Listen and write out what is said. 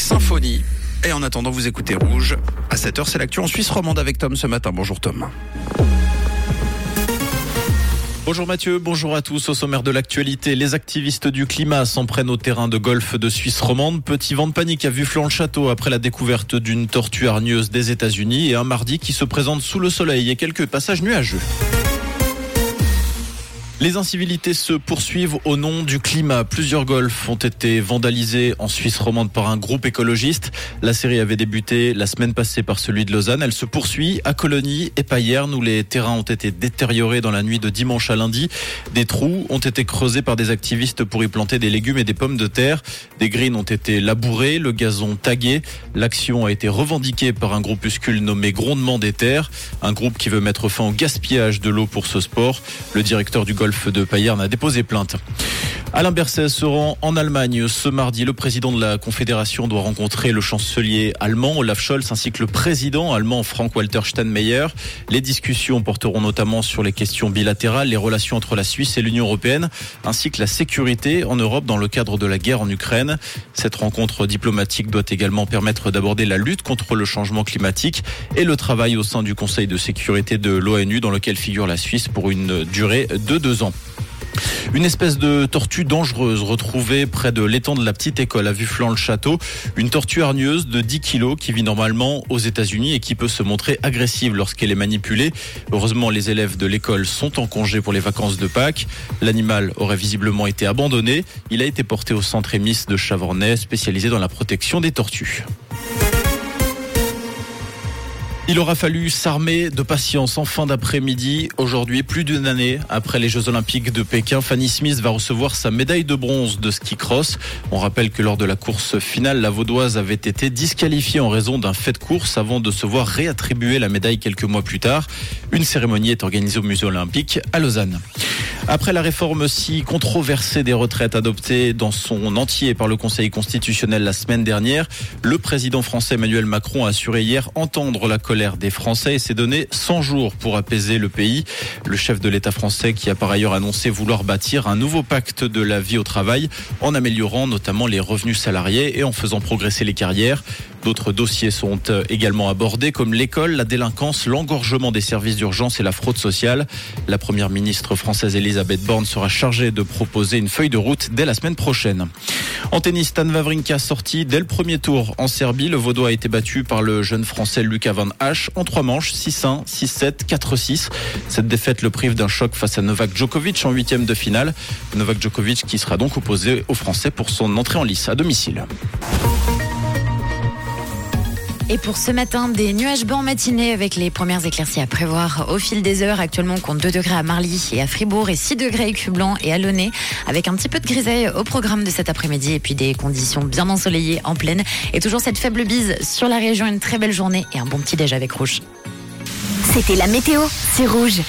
Symphonie. Et en attendant, vous écoutez Rouge. À 7h, c'est l'actu en Suisse romande avec Tom ce matin. Bonjour Tom. Bonjour Mathieu, bonjour à tous. Au sommaire de l'actualité, les activistes du climat s'en prennent au terrain de golf de Suisse romande. Petit vent de panique a vu flanc le château après la découverte d'une tortue hargneuse des États-Unis et un mardi qui se présente sous le soleil et quelques passages nuageux. Les incivilités se poursuivent au nom du climat. Plusieurs golfs ont été vandalisés en Suisse romande par un groupe écologiste. La série avait débuté la semaine passée par celui de Lausanne. Elle se poursuit à Colonie et Payerne où les terrains ont été détériorés dans la nuit de dimanche à lundi. Des trous ont été creusés par des activistes pour y planter des légumes et des pommes de terre. Des greens ont été labourés, le gazon tagué. L'action a été revendiquée par un groupuscule nommé Grondement des Terres, un groupe qui veut mettre fin au gaspillage de l'eau pour ce sport. Le directeur du golf De Payerne a déposé plainte. Alain Berset se rend en Allemagne ce mardi. Le président de la Confédération doit rencontrer le chancelier allemand Olaf Scholz ainsi que le président allemand Frank-Walter Steinmeier. Les discussions porteront notamment sur les questions bilatérales, les relations entre la Suisse et l'Union européenne, ainsi que la sécurité en Europe dans le cadre de la guerre en Ukraine. Cette rencontre diplomatique doit également permettre d'aborder la lutte contre le changement climatique et le travail au sein du Conseil de sécurité de l'ONU dans lequel figure la Suisse pour une durée de deux ans. Une espèce de tortue dangereuse retrouvée près de l'étang de la petite école à Vuflan-le-Château. Une tortue hargneuse de 10 kilos qui vit normalement aux États-Unis et qui peut se montrer agressive lorsqu'elle est manipulée. Heureusement, les élèves de l'école sont en congé pour les vacances de Pâques. L'animal aurait visiblement été abandonné. Il a été porté au centre émis de Chavornay, spécialisé dans la protection des tortues. Il aura fallu s'armer de patience en fin d'après-midi. Aujourd'hui, plus d'une année après les Jeux Olympiques de Pékin, Fanny Smith va recevoir sa médaille de bronze de ski cross. On rappelle que lors de la course finale, la Vaudoise avait été disqualifiée en raison d'un fait de course avant de se voir réattribuer la médaille quelques mois plus tard. Une cérémonie est organisée au Musée Olympique à Lausanne. Après la réforme si controversée des retraites adoptée dans son entier par le Conseil constitutionnel la semaine dernière, le président français Emmanuel Macron a assuré hier entendre la colère des Français et s'est donné 100 jours pour apaiser le pays. Le chef de l'État français qui a par ailleurs annoncé vouloir bâtir un nouveau pacte de la vie au travail en améliorant notamment les revenus salariés et en faisant progresser les carrières. D'autres dossiers sont euh, également abordés comme l'école, la délinquance, l'engorgement des services d'urgence et la fraude sociale. La première ministre française Elisabeth Borne sera chargée de proposer une feuille de route dès la semaine prochaine. En tennis, Stan Wawrinka sorti dès le premier tour en Serbie. Le Vaudois a été battu par le jeune français Lucas Van Hache en trois manches, 6-1, 6-7, 4-6. Cette défaite le prive d'un choc face à Novak Djokovic en huitième de finale. Novak Djokovic qui sera donc opposé aux Français pour son entrée en lice à domicile. Et pour ce matin, des nuages blancs matinés avec les premières éclaircies à prévoir au fil des heures. Actuellement, on compte 2 degrés à Marly et à Fribourg et 6 degrés à Cublan et à Launay avec un petit peu de grisaille au programme de cet après-midi et puis des conditions bien ensoleillées en pleine. Et toujours cette faible bise sur la région. Une très belle journée et un bon petit déj avec Rouge. C'était la météo, c'est Rouge.